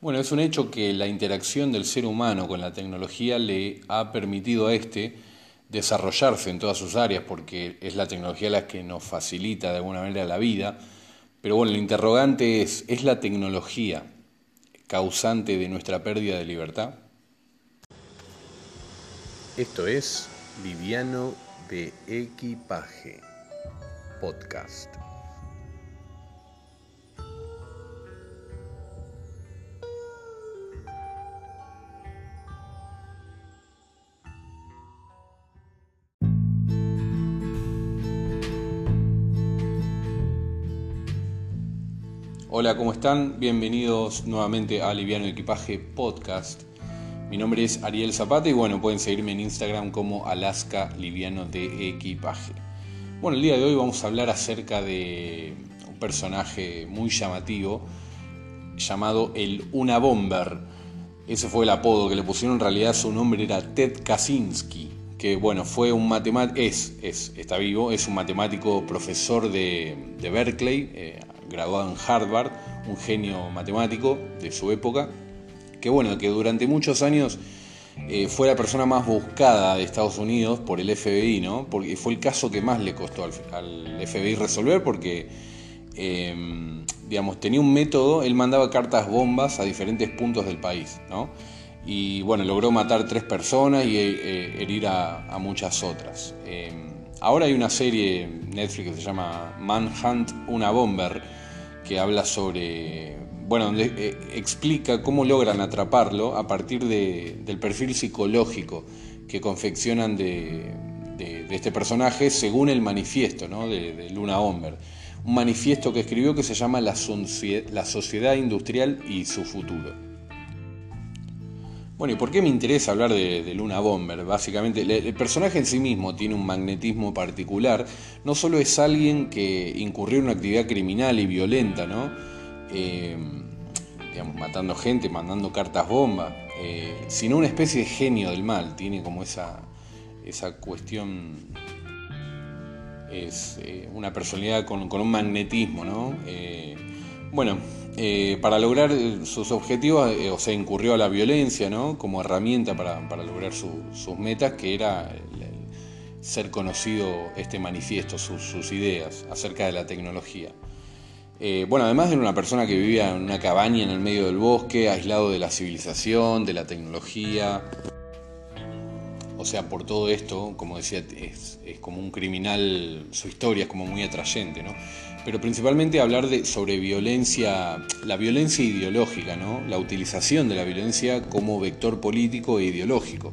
Bueno, es un hecho que la interacción del ser humano con la tecnología le ha permitido a este desarrollarse en todas sus áreas, porque es la tecnología la que nos facilita de alguna manera la vida. Pero bueno, el interrogante es, ¿es la tecnología causante de nuestra pérdida de libertad? Esto es Liviano de Equipaje, podcast. Hola, ¿cómo están? Bienvenidos nuevamente a Liviano Equipaje Podcast. Mi nombre es Ariel Zapata y bueno, pueden seguirme en Instagram como Alaska Liviano de Equipaje. Bueno, el día de hoy vamos a hablar acerca de un personaje muy llamativo llamado el Una Bomber. Ese fue el apodo que le pusieron, en realidad su nombre era Ted Kaczynski, que bueno, fue un matemático, es, es, está vivo, es un matemático profesor de, Berkeley, eh, graduado en Harvard, un genio matemático de su época, que bueno, que durante muchos años eh, fue la persona más buscada de Estados Unidos por el FBI, ¿no? Porque fue el caso que más le costó al, FBI resolver porque, em, digamos, tenía un método, él mandaba cartas bombas a diferentes puntos del país, ¿no? Y bueno, logró matar tres personas y eh, herir a, muchas otras. Em, ahora hay una serie Netflix que se llama Manhunt, una bomber, que habla sobre, bueno, donde eh, explica cómo logran atraparlo a partir del perfil psicológico que confeccionan de, este personaje según el manifiesto ¿no? de, Luna Bomber. Un manifiesto que escribió que se llama la, la Sociedad Industrial y su futuro. Bueno, ¿y por qué me interesa hablar de, Luna Bomber? Básicamente, el, personaje en sí mismo tiene un magnetismo particular. No solo es alguien que incurrió en una actividad criminal y violenta, ¿no? Eh, digamos, matando gente, mandando cartas bomba, eh, sino una especie de genio del mal. Tiene como esa, esa cuestión. Es eh, una personalidad con, un magnetismo, ¿no? Bueno, eh, para lograr eh, sus objetivos, eh, o sea, incurrió a la violencia ¿no? como herramienta para, lograr sus metas, que era ser conocido este manifiesto, sus, ideas acerca de la tecnología. bueno, además era una persona que vivía en una cabaña en el medio del bosque, aislado de la civilización, de la tecnología. O sea, por todo esto, como decía, es, es como un criminal, su historia es como muy atrayente, ¿no? Pero principalmente hablar de, sobre violencia, la violencia ideológica, ¿no? la utilización de la violencia como vector político e ideológico.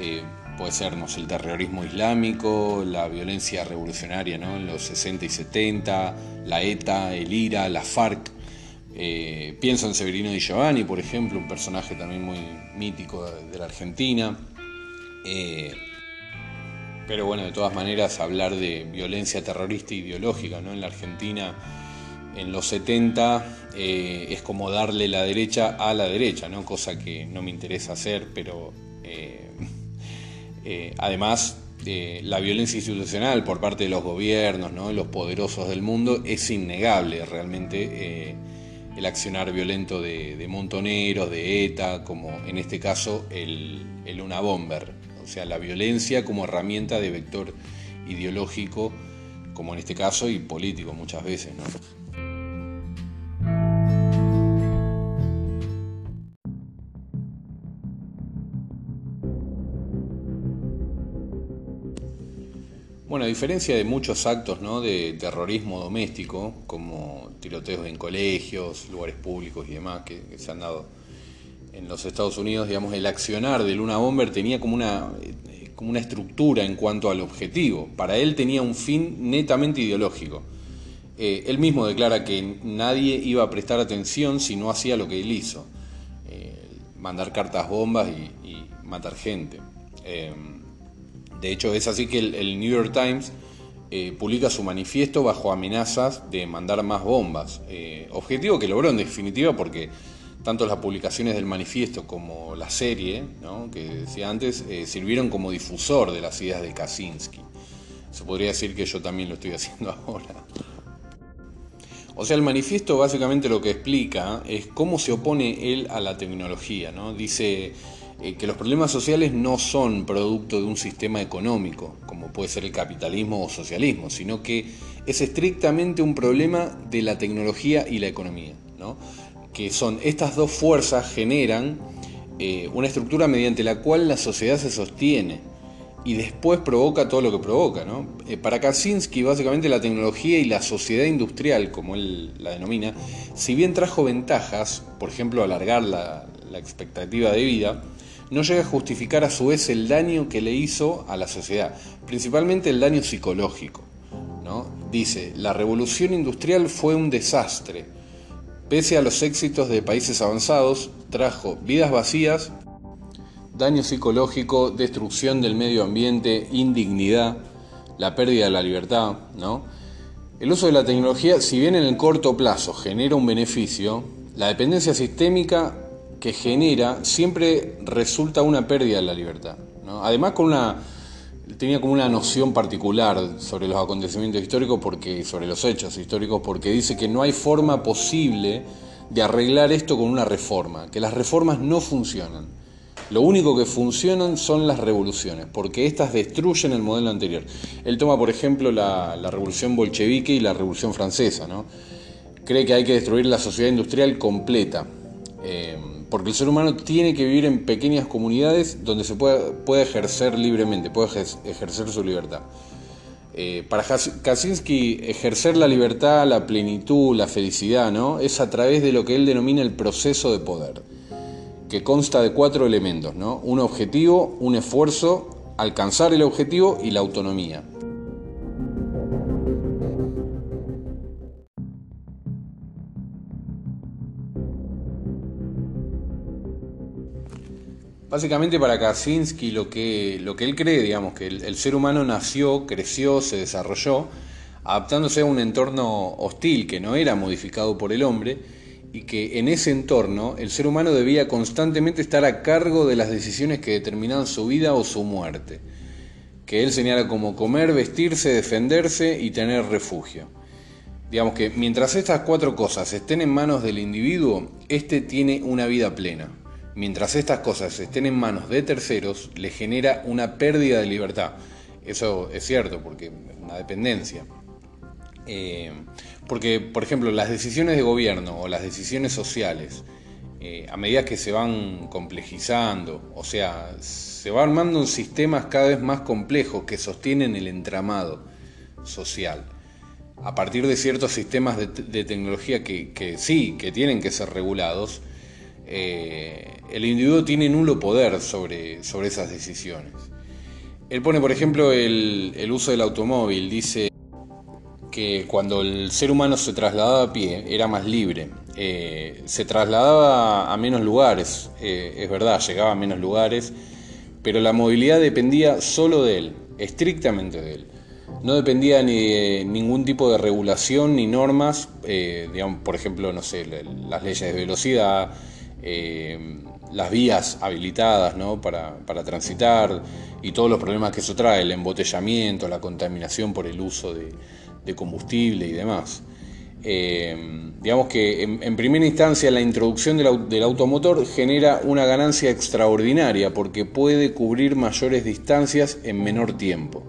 Eh, puede ser el terrorismo islámico, la violencia revolucionaria ¿no? en los 60 y 70, la ETA, el IRA, la FARC. Eh, pienso en Severino Di Giovanni, por ejemplo, un personaje también muy mítico de, la Argentina. Eh, pero bueno, de todas maneras, hablar de violencia terrorista ideológica ¿no? en la Argentina en los 70 eh, es como darle la derecha a la derecha, ¿no? cosa que no me interesa hacer, pero eh, eh, además la violencia institucional por parte de los gobiernos, ¿no? los poderosos del mundo, es innegable realmente el accionar violento de, montoneros, de ETA, como en este caso el, el Una Bomber o sea, la violencia como herramienta de vector ideológico, como en este caso, y político muchas veces. ¿no? Bueno, a diferencia de muchos actos de terrorismo doméstico, como tiroteos en colegios, lugares públicos y demás que se han dado en los Estados Unidos, digamos, el accionar de Luna Bomber tenía como una, eh, como una estructura en cuanto al objetivo. Para él tenía un fin netamente ideológico. Eh, él mismo declara que nadie iba a prestar atención si no hacía lo que él hizo. Eh, mandar cartas bombas y, matar gente. de hecho, es así que el, New York Times publica su manifiesto bajo amenazas de mandar más bombas. objetivo que logró en definitiva porque tanto las publicaciones del manifiesto como la serie, que decía antes, eh, sirvieron como difusor de las ideas de Kaczynski. Se podría decir que yo también lo estoy haciendo ahora. O sea, el manifiesto básicamente lo que explica es cómo se opone él a la tecnología, ¿no? Dice eh, que los problemas sociales no son producto de un sistema económico, como puede ser el capitalismo o socialismo, sino que es estrictamente un problema de la tecnología y la economía, ¿no? Que son estas dos fuerzas generan eh, una estructura mediante la cual la sociedad se sostiene y después provoca todo lo que provoca. ¿no? Eh, para Kaczynski, básicamente la tecnología y la sociedad industrial, como él la denomina, si bien trajo ventajas, por ejemplo, alargar la, la expectativa de vida, no llega a justificar a su vez el daño que le hizo a la sociedad, principalmente el daño psicológico. ¿no? Dice, la revolución industrial fue un desastre. Pese a los éxitos de países avanzados, trajo vidas vacías, daño psicológico, destrucción del medio ambiente, indignidad, la pérdida de la libertad. ¿no? El uso de la tecnología, si bien en el corto plazo genera un beneficio, la dependencia sistémica que genera siempre resulta una pérdida de la libertad. Además con una tenía como una noción particular sobre los acontecimientos históricos porque sobre los hechos históricos porque dice que no hay forma posible de arreglar esto con una reforma, que las reformas no funcionan. Lo único que funcionan son las revoluciones, porque éstas destruyen el modelo anterior. Él toma, por ejemplo, la, revolución bolchevique y la revolución francesa. ¿no? Cree que hay que destruir la sociedad industrial completa. Eh, porque el ser humano tiene que vivir en pequeñas comunidades donde se puede, ejercer libremente, puede ejercer su libertad. Eh, para Kaczynski, ejercer la libertad, la plenitud, la felicidad, ¿no? es a través de lo que él denomina el proceso de poder, que consta de cuatro elementos, ¿no? un objetivo, un esfuerzo, alcanzar el objetivo y la autonomía. Básicamente para Kaczynski lo que, lo que él cree, digamos, que el, ser humano nació, creció, se desarrolló, adaptándose a un entorno hostil que no era modificado por el hombre y que en ese entorno el ser humano debía constantemente estar a cargo de las decisiones que determinaban su vida o su muerte, que él señala como comer, vestirse, defenderse y tener refugio. Digamos que mientras estas cuatro cosas estén en manos del individuo, éste tiene una vida plena. Mientras estas cosas estén en manos de terceros, le genera una pérdida de libertad. Eso es cierto, porque una dependencia. Eh, porque, por ejemplo, las decisiones de gobierno o las decisiones sociales, eh, a medida que se van complejizando, o sea, se va armando sistemas cada vez más complejos que sostienen el entramado social. A partir de ciertos sistemas de, tecnología que sí, que tienen que ser regulados, eh, el individuo tiene nulo poder sobre, sobre esas decisiones. Él pone, por ejemplo, el, uso del automóvil. Dice que cuando el ser humano se trasladaba a pie era más libre. Eh, se trasladaba a menos lugares, eh, es verdad, llegaba a menos lugares, pero la movilidad dependía solo de él, estrictamente de él. No dependía ni de ningún tipo de regulación ni normas, digamos, por ejemplo, no sé, las leyes de velocidad, eh, las vías habilitadas para, transitar y todos los problemas que eso trae, el embotellamiento, la contaminación por el uso de, combustible y demás. Eh, digamos que en, primera instancia la introducción del, del, automotor genera una ganancia extraordinaria porque puede cubrir mayores distancias en menor tiempo.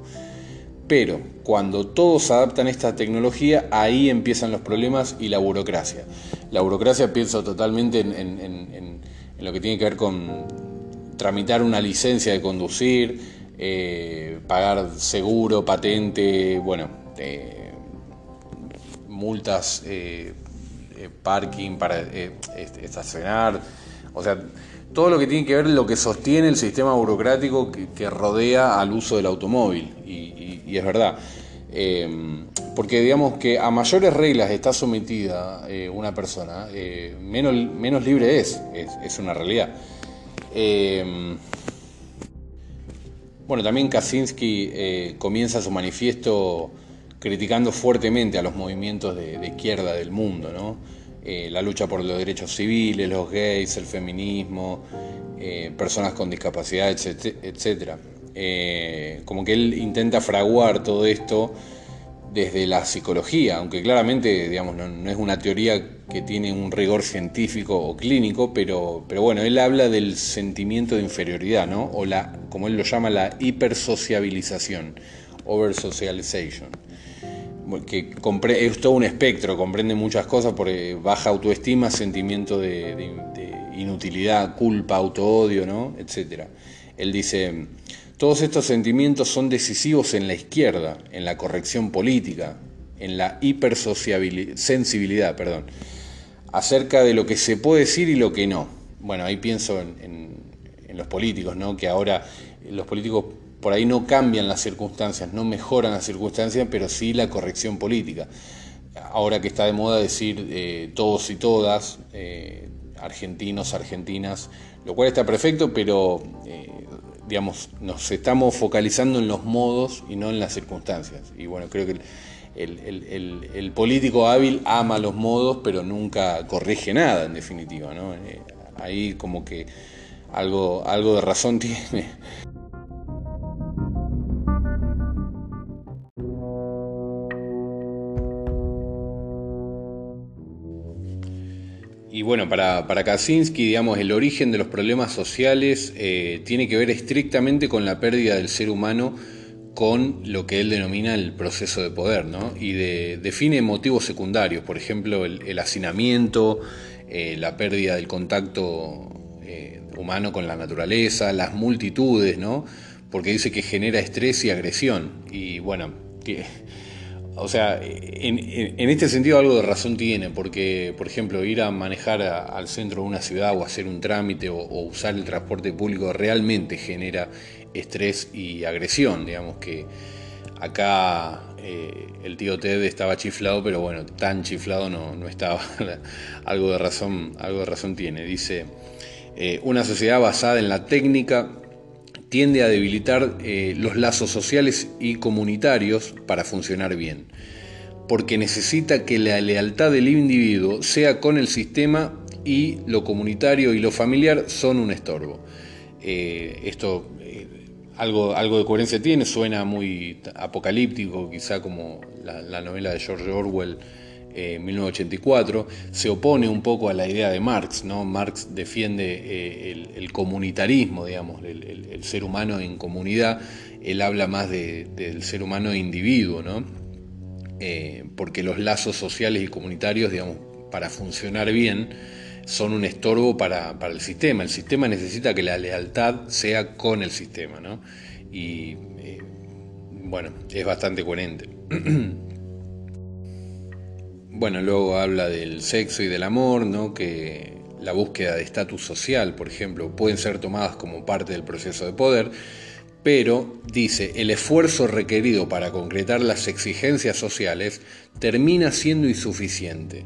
Pero cuando todos adaptan esta tecnología, ahí empiezan los problemas y la burocracia. La burocracia pienso totalmente en, lo que tiene que ver con tramitar una licencia de conducir, eh, pagar seguro, patente, bueno, eh, multas, eh, parking para estacionar, o sea, todo lo que tiene que ver lo que sostiene el sistema burocrático que, rodea al uso del automóvil. Y, es verdad. Eh, porque digamos que a mayores reglas está sometida eh, una persona, eh, menos, menos, libre es, es, una realidad. bueno, también Kaczynski comienza su manifiesto criticando fuertemente a los movimientos de, izquierda del mundo, ¿no? Eh, la lucha por los derechos civiles, los gays, el feminismo, eh, personas con discapacidad, etc. Eh, como que él intenta fraguar todo esto desde la psicología, aunque claramente digamos, no, es una teoría que tiene un rigor científico o clínico, pero, pero bueno, él habla del sentimiento de inferioridad, ¿no? o la, como él lo llama, la hipersociabilización, over socialization, que es todo un espectro, comprende muchas cosas, por baja autoestima, sentimiento de, inutilidad, culpa, autoodio, ¿no? etc. Él dice, todos estos sentimientos son decisivos en la izquierda, en la corrección política, en la hipersensibilidad, perdón, acerca de lo que se puede decir y lo que no. Bueno, ahí pienso en, los políticos, ¿no? que ahora los políticos por ahí no cambian las circunstancias, no mejoran las circunstancias, pero sí la corrección política. Ahora que está de moda decir eh, todos y todas, eh, argentinos, argentinas, lo cual está perfecto, pero eh, digamos, nos estamos focalizando en los modos y no en las circunstancias. Y bueno, creo que el, político hábil ama los modos, pero nunca corrige nada, en definitiva. ¿no? Eh, ahí como que algo, algo de razón tiene. Y bueno, para, para Kaczynski, digamos, el origen de los problemas sociales eh, tiene que ver estrictamente con la pérdida del ser humano con lo que él denomina el proceso de poder, ¿no? Y define motivos secundarios, por ejemplo, el, hacinamiento, eh, la pérdida del contacto eh, humano con la naturaleza, las multitudes, ¿no? Porque dice que genera estrés y agresión. Y bueno, que o sea, en, este sentido algo de razón tiene, porque, por ejemplo, ir a manejar al centro de una ciudad o hacer un trámite o, usar el transporte público realmente genera estrés y agresión. Digamos que acá eh, el tío Ted estaba chiflado, pero bueno, tan chiflado no, estaba. algo, de razón, algo de razón tiene. Dice, eh, una sociedad basada en la técnica tiende a debilitar eh, los lazos sociales y comunitarios para funcionar bien, porque necesita que la lealtad del individuo sea con el sistema y lo comunitario y lo familiar son un estorbo. Eh, esto eh, algo, algo de coherencia tiene, suena muy apocalíptico, quizá como la novela de George Orwell 1984, eh, se opone un poco a la idea de Marx, ¿no? Marx defiende eh, el, comunitarismo, digamos, el, ser humano en comunidad, él habla más del ser humano individuo, ¿no? Eh, porque los lazos sociales y comunitarios, digamos, para funcionar bien, son un estorbo para, para, el sistema. El sistema necesita que la lealtad sea con el sistema, ¿no? Y bueno, es bastante coherente. Bueno, luego habla del sexo y del amor, ¿no? que la búsqueda de estatus social, por ejemplo, pueden ser tomadas como parte del proceso de poder, pero dice, el esfuerzo requerido para concretar las exigencias sociales termina siendo insuficiente.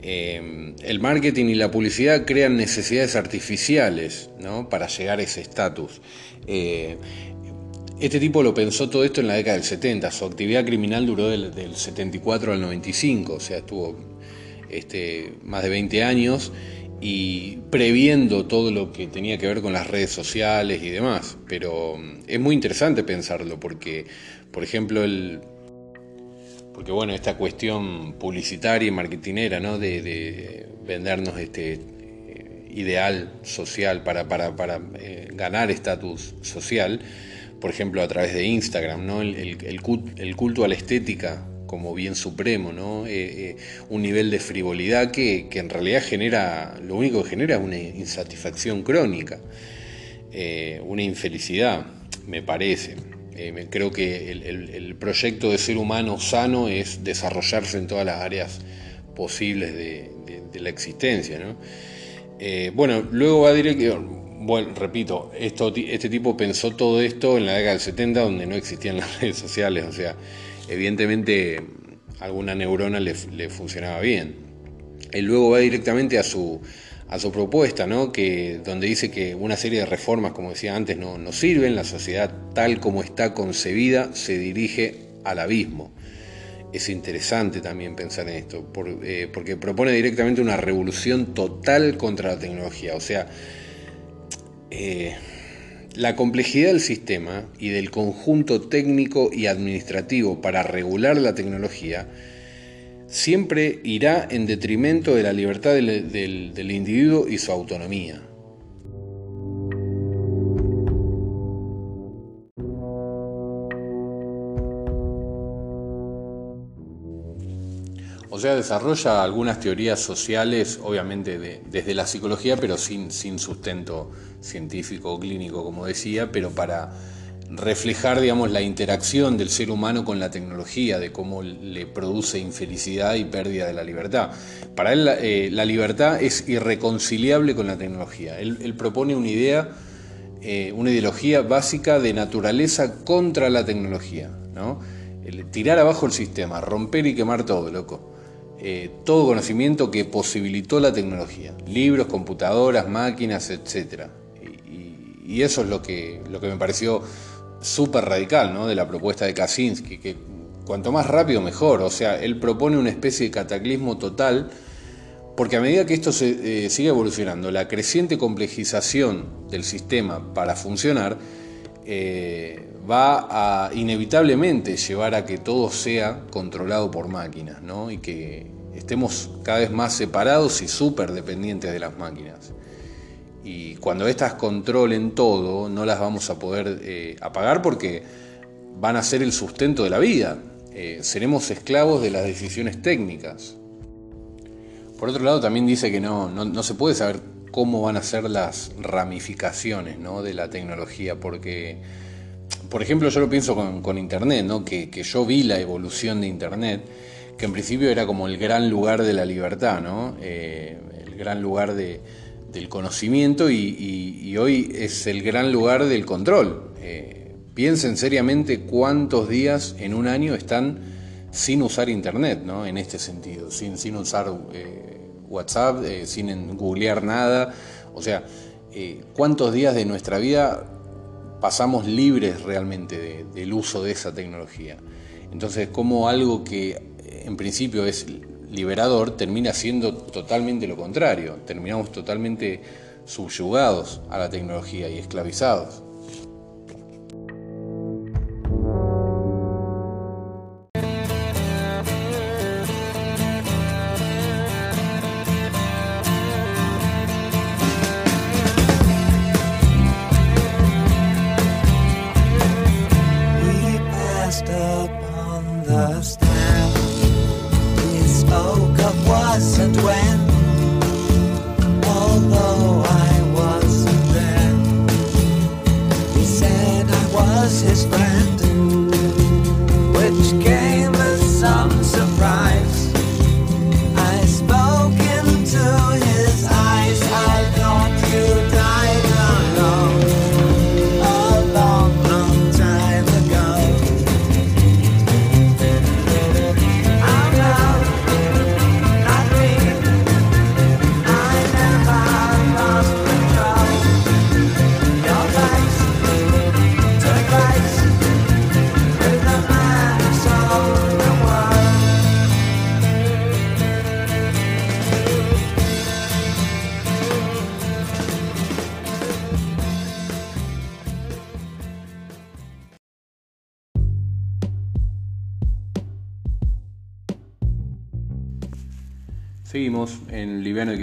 Eh, el marketing y la publicidad crean necesidades artificiales ¿no? para llegar a ese estatus. Eh, este tipo lo pensó todo esto en la década del 70. Su actividad criminal duró del, 74 al 95, o sea, estuvo este, más de 20 años y previendo todo lo que tenía que ver con las redes sociales y demás. Pero mm, es muy interesante pensarlo porque, por ejemplo, el, porque bueno, esta cuestión publicitaria y marketinera, ¿no? De, vendernos este eh, ideal social para, para, para eh, ganar estatus social por ejemplo, a través de Instagram, ¿no? el, culto a la estética como bien supremo, ¿no? Eh, eh, un nivel de frivolidad que, en realidad genera, lo único que genera es una insatisfacción crónica, eh, una infelicidad, me parece. creo que el, proyecto de ser humano sano es desarrollarse en todas las áreas posibles de, la existencia. ¿no? bueno, luego va directo bueno, repito, este tipo pensó todo esto en la década del 70 donde no existían las redes sociales, o sea, evidentemente alguna neurona le, funcionaba bien. Él luego va directamente a su, a su propuesta, ¿no? que, donde dice que una serie de reformas, como decía antes, no, no sirven, la sociedad tal como está concebida se dirige al abismo. Es interesante también pensar en esto, eh, porque propone directamente una revolución total contra la tecnología, o sea, eh, la complejidad del sistema y del conjunto técnico y administrativo para regular la tecnología siempre irá en detrimento de la libertad del, individuo y su autonomía. Sea, desarrolla algunas teorías sociales, obviamente desde la psicología, pero sin, sin sustento científico o clínico, como decía, pero para reflejar, digamos, la interacción del ser humano con la tecnología, de cómo le produce infelicidad y pérdida de la libertad. Para él eh, la libertad es irreconciliable con la tecnología. Él, propone una idea, eh, una ideología básica de naturaleza contra la tecnología, ¿no? tirar abajo el sistema, romper y quemar todo, loco. Eh, todo conocimiento que posibilitó la tecnología, libros, computadoras, máquinas, etc. Y, eso es lo que, lo que me pareció súper radical ¿no? de la propuesta de Kaczynski, que cuanto más rápido mejor, o sea, él propone una especie de cataclismo total, porque a medida que esto se, eh, sigue evolucionando, la creciente complejización del sistema para funcionar eh, va a inevitablemente llevar a que todo sea controlado por máquinas, ¿no? y que estemos cada vez más separados y súper dependientes de las máquinas y cuando éstas controlen todo, no las vamos a poder eh, apagar porque van a ser el sustento de la vida. Eh, seremos esclavos de las decisiones técnicas. Por otro lado, también dice que no, no, se puede saber cómo van a ser las ramificaciones de la tecnología, porque, por ejemplo, yo lo pienso con, Internet, ¿no? que, yo vi la evolución de Internet, que en principio era como el gran lugar de la libertad, ¿no? Eh, el gran lugar de, del conocimiento y, hoy es el gran lugar del control. Eh, piensen seriamente cuántos días en un año están sin usar Internet, ¿no? En este sentido, sin, sin usar eh, WhatsApp, eh, sin googlear nada. O sea, cuántos días de nuestra vida pasamos libres realmente del uso de esa tecnología. Entonces, como algo que en principio es liberador termina siendo totalmente lo contrario. Terminamos totalmente subyugados a la tecnología y esclavizados.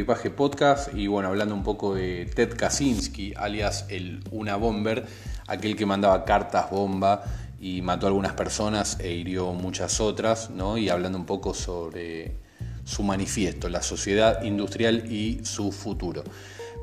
Equipaje Podcast y bueno, hablando un poco de Ted Kaczynski, alias el Una Bomber, aquel que mandaba cartas bomba y mató a algunas personas e hirió muchas otras, ¿no? Y hablando un poco sobre su manifiesto, la sociedad industrial y su futuro.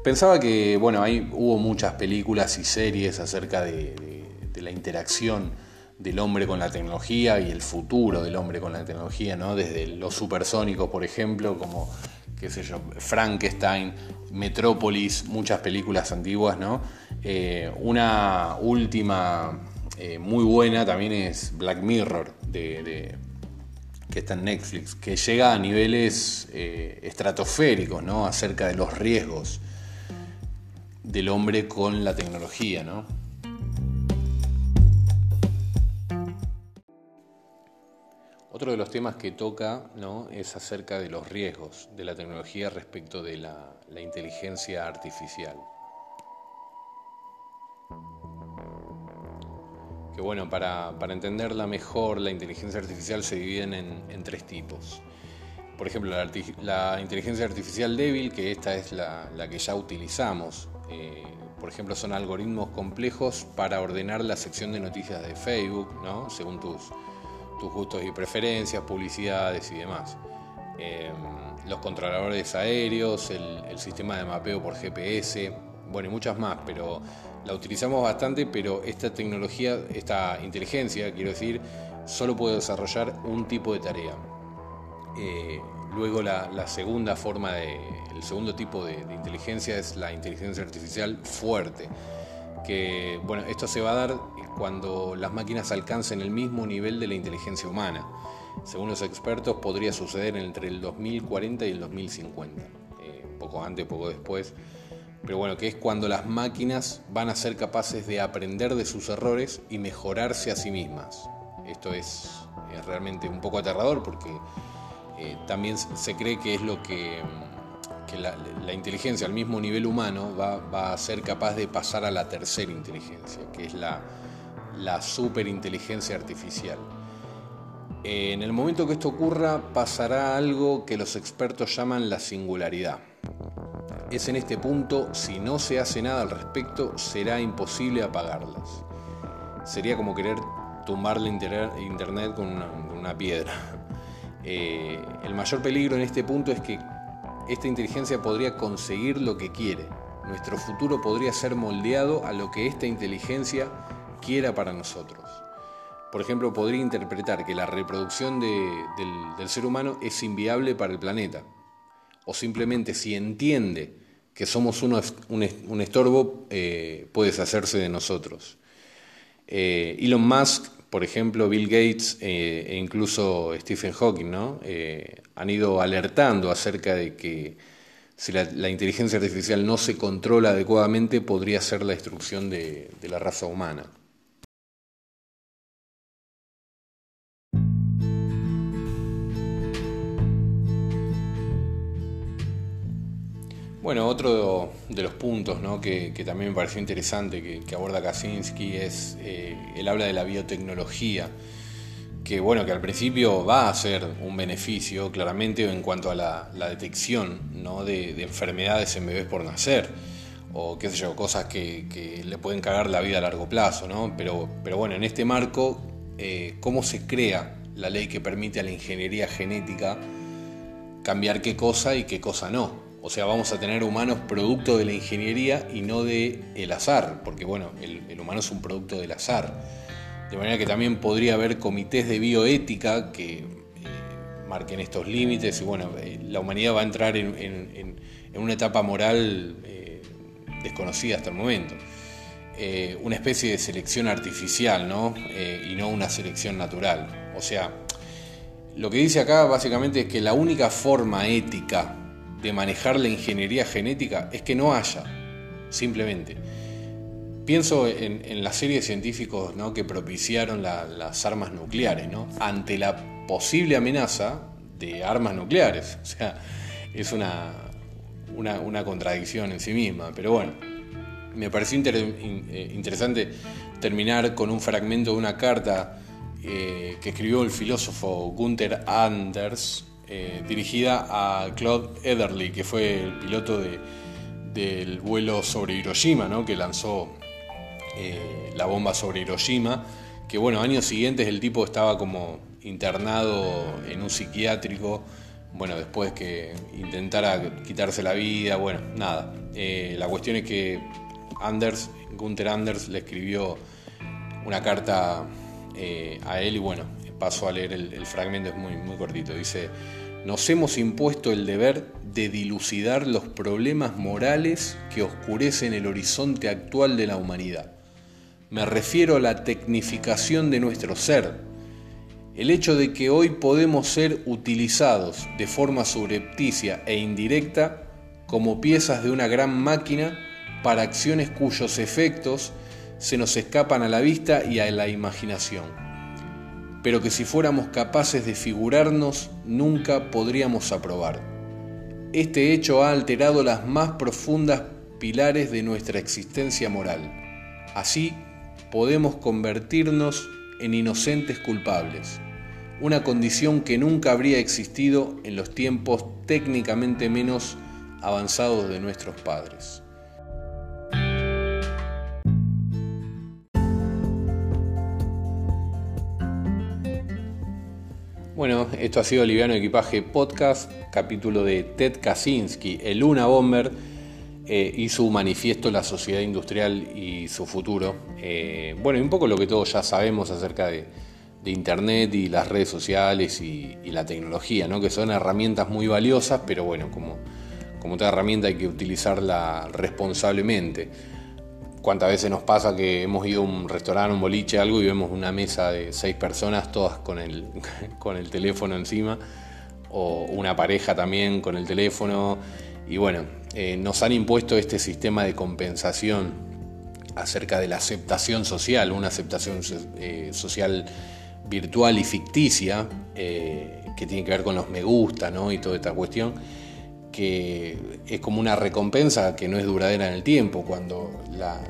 Pensaba que, bueno, ahí hubo muchas películas y series acerca de la interacción del hombre con la tecnología y el futuro del hombre con la tecnología, ¿no? Desde los supersónicos, por ejemplo, como, qué sé yo, Frankenstein, Metrópolis, muchas películas antiguas, ¿no? Eh, una última eh, muy buena también es Black Mirror, de, que está en Netflix, que llega a niveles eh, estratosféricos, ¿no? Acerca de los riesgos del hombre con la tecnología, ¿no? Otro de los temas que toca es acerca de los riesgos de la tecnología respecto de la, la inteligencia artificial. que bueno, para, entenderla mejor, la inteligencia artificial se divide en, tres tipos. Por ejemplo, la, inteligencia artificial débil, que esta es la, que ya utilizamos. Eh, por ejemplo, son algoritmos complejos para ordenar la sección de noticias de Facebook, ¿no? según tus, tus gustos y preferencias, publicidades y demás. Em, los controladores aéreos, el, sistema de mapeo por GPS, bueno, y muchas más, pero la utilizamos bastante, pero esta tecnología, esta inteligencia, quiero decir, solo puede desarrollar un tipo de tarea. Eh, luego la, segunda forma de, el segundo tipo de, de, inteligencia es la inteligencia artificial fuerte, que bueno, esto se va a dar cuando las máquinas alcancen el mismo nivel de la inteligencia humana. Según los expertos, podría suceder entre el 2040 y el 2050, eh, poco antes, poco después. Pero bueno, que es cuando las máquinas van a ser capaces de aprender de sus errores y mejorarse a sí mismas. Esto es, realmente un poco aterrador porque eh, también se cree que es lo que, la, inteligencia al mismo nivel humano va, a ser capaz de pasar a la tercera inteligencia, que es la, la superinteligencia artificial. En el momento que esto ocurra pasará algo que los expertos llaman la singularidad. Es en este punto, si no se hace nada al respecto, será imposible apagarlas. Sería como querer tumbarle internet con una, piedra. Eh, el mayor peligro en este punto es que esta inteligencia podría conseguir lo que quiere. Nuestro futuro podría ser moldeado a lo que esta inteligencia quiera para nosotros por ejemplo, podría interpretar que la reproducción del, ser humano es inviable para el planeta. O simplemente si entiende que somos un, estorbo, eh, puede deshacerse de nosotros. Eh, Elon Musk, por ejemplo, Bill Gates eh, e incluso Stephen Hawking ¿no? han ido alertando acerca de que si la, inteligencia artificial no se controla adecuadamente podría ser la destrucción de la raza humana. Bueno, otro de los puntos que, también me pareció interesante que, aborda Kaczynski es, eh, el habla de la biotecnología, que bueno, que al principio va a ser un beneficio claramente en cuanto a la, detección de, enfermedades en bebés por nacer, o qué sé yo, cosas que, le pueden cagar la vida a largo plazo, ¿no? Pero, pero bueno, en este marco, eh, ¿cómo se crea la ley que permite a la ingeniería genética cambiar qué cosa y qué cosa no? O sea, vamos a tener humanos producto de la ingeniería y no de el azar, porque bueno, el, humano es un producto del azar. De manera que también podría haber comités de bioética que eh, marquen estos límites y bueno, eh, la humanidad va a entrar en, una etapa moral eh, desconocida hasta el momento. una especie de selección artificial, ¿no? y no una selección natural. O sea, lo que dice acá básicamente es que la única forma ética de manejar la ingeniería genética es que no haya, simplemente. Pienso en, la serie de científicos que propiciaron las armas nucleares, ¿no? ante la posible amenaza de armas nucleares. O sea, es una, una, contradicción en sí misma, pero bueno, me pareció eh, interesante terminar con un fragmento de una carta eh, que escribió el filósofo Gunther Anders, eh, dirigida a Claude Ederly, que fue el piloto del vuelo sobre Hiroshima, ¿no? que lanzó eh, la bomba sobre Hiroshima, que bueno, años siguientes el tipo estaba como internado en un psiquiátrico, bueno, después que intentara quitarse la vida, bueno, nada. Eh, la cuestión es que Anders, Gunther Anders le escribió una carta a él y bueno, paso a leer el, fragmento, es muy, muy cortito. Dice, nos hemos impuesto el deber de dilucidar los problemas morales que oscurecen el horizonte actual de la humanidad. Me refiero a la tecnificación de nuestro ser, el hecho de que hoy podemos ser utilizados de forma subrepticia e indirecta como piezas de una gran máquina para acciones cuyos efectos se nos escapan a la vista y a la imaginación pero que si fuéramos capaces de figurarnos nunca podríamos aprobar. Este hecho ha alterado las más profundas pilares de nuestra existencia moral. Así, podemos convertirnos en inocentes culpables, una condición que nunca habría existido en los tiempos técnicamente menos avanzados de nuestros padres. Bueno, esto ha sido Liviano Equipaje Podcast, capítulo de Ted Kaczynski, el Luna Bomber eh, y su manifiesto La sociedad industrial y su futuro. Eh, bueno, y un poco lo que todos ya sabemos acerca de, Internet y las redes sociales y, la tecnología, ¿no? que son herramientas muy valiosas, pero bueno, como, como toda herramienta hay que utilizarla responsablemente cuántas veces nos pasa que hemos ido a un restaurante, un boliche, algo y vemos una mesa de seis personas, todas con el, con el teléfono encima, o una pareja también con el teléfono. Y bueno, eh, nos han impuesto este sistema de compensación acerca de la aceptación social, una aceptación eh, social virtual y ficticia, eh, que tiene que ver con los me gusta ¿no? y toda esta cuestión que es como una recompensa que no es duradera en el tiempo, cuando la,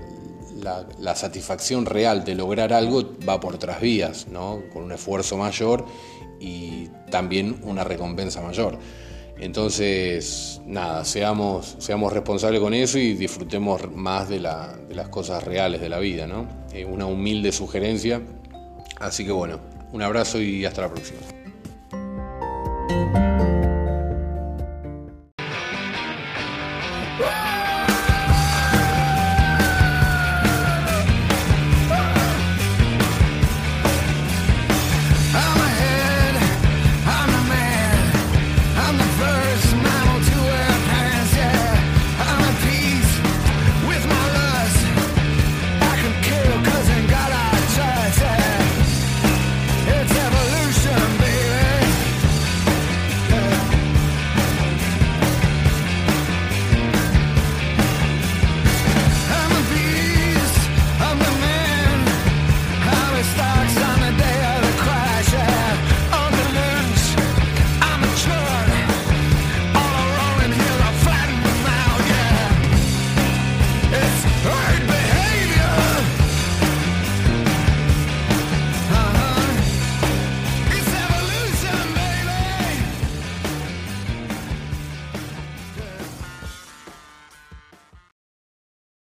satisfacción real de lograr algo va por otras vías, ¿no? con un esfuerzo mayor y también una recompensa mayor. Entonces, nada, seamos, seamos responsables con eso y disfrutemos más de, las cosas reales de la vida, ¿no? Eh, una humilde sugerencia. Así que bueno, un abrazo y hasta la próxima.